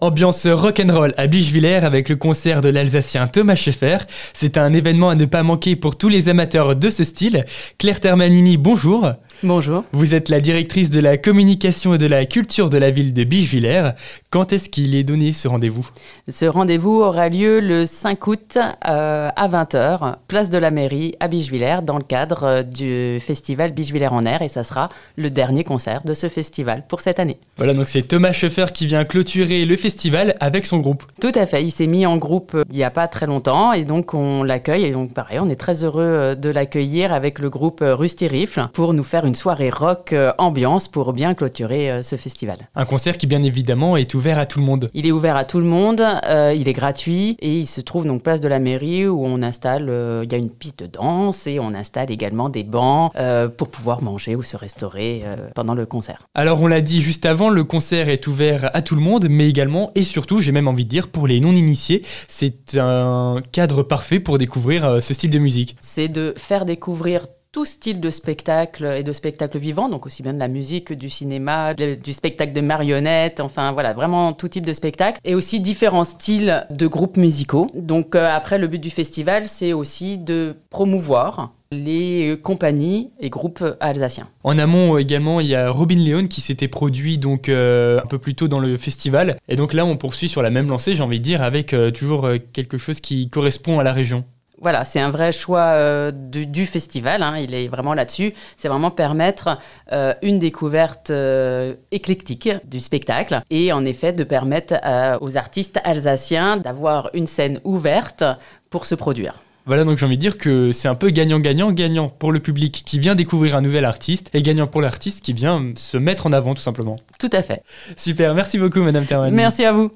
Ambiance rock'n'roll à Bichevillers avec le concert de l'Alsacien Thomas Schaeffer. C'est un événement à ne pas manquer pour tous les amateurs de ce style. Claire Termanini, bonjour. Bonjour. Vous êtes la directrice de la communication et de la culture de la ville de Bichevillers. Quand est-ce qu'il est donné ce rendez-vous? Ce rendez-vous aura lieu le 5 août euh, à 20h, place de la mairie à Bichevillers, dans le cadre euh, du festival Bichevillers en air. Et ça sera le dernier concert de ce festival pour cette année. Voilà, donc c'est Thomas Schaeffer qui vient clôturer le festival avec son groupe. Tout à fait. Il s'est mis en groupe euh, il n'y a pas très longtemps et donc on l'accueille. Et donc pareil, on est très heureux de l'accueillir avec le groupe Rusty Rifle pour nous faire une soirée rock euh, ambiance pour bien clôturer euh, ce festival. Un concert qui bien évidemment est ouvert à tout le monde. Il est ouvert à tout le monde, euh, il est gratuit et il se trouve donc place de la mairie où on installe, il y a une piste de danse et on installe également des bancs pour pouvoir manger ou se restaurer pendant le concert. Alors on l'a dit juste avant, le concert est ouvert à tout le monde, mais également et surtout, j'ai même envie de dire, pour les non-initiés, c'est un cadre parfait pour découvrir ce style de musique. C'est de faire découvrir style de spectacle et de spectacle vivant, donc aussi bien de la musique que du cinéma, du spectacle de marionnettes, enfin voilà, vraiment tout type de spectacle, et aussi différents styles de groupes musicaux. Donc euh, après, le but du festival, c'est aussi de promouvoir les compagnies et groupes alsaciens. En amont également, il y a Robin Leon qui s'était produit donc euh, un peu plus tôt dans le festival. Et donc là, on poursuit sur la même lancée, j'ai envie de dire, avec euh, toujours quelque chose qui correspond à la région voilà, c'est un vrai choix euh, du, festival. Hein, il est vraiment là-dessus. C'est vraiment permettre euh, une découverte euh, éclectique du spectacle et en effet de permettre aux artistes alsaciens d'avoir une scène ouverte pour se produire. Voilà, donc j'ai envie de dire que c'est un peu gagnant-gagnant, gagnant pour le public qui vient découvrir un nouvel artiste et gagnant pour l'artiste qui vient se mettre en avant tout simplement. Tout à fait. Super, merci beaucoup Madame Terman. Merci à vous.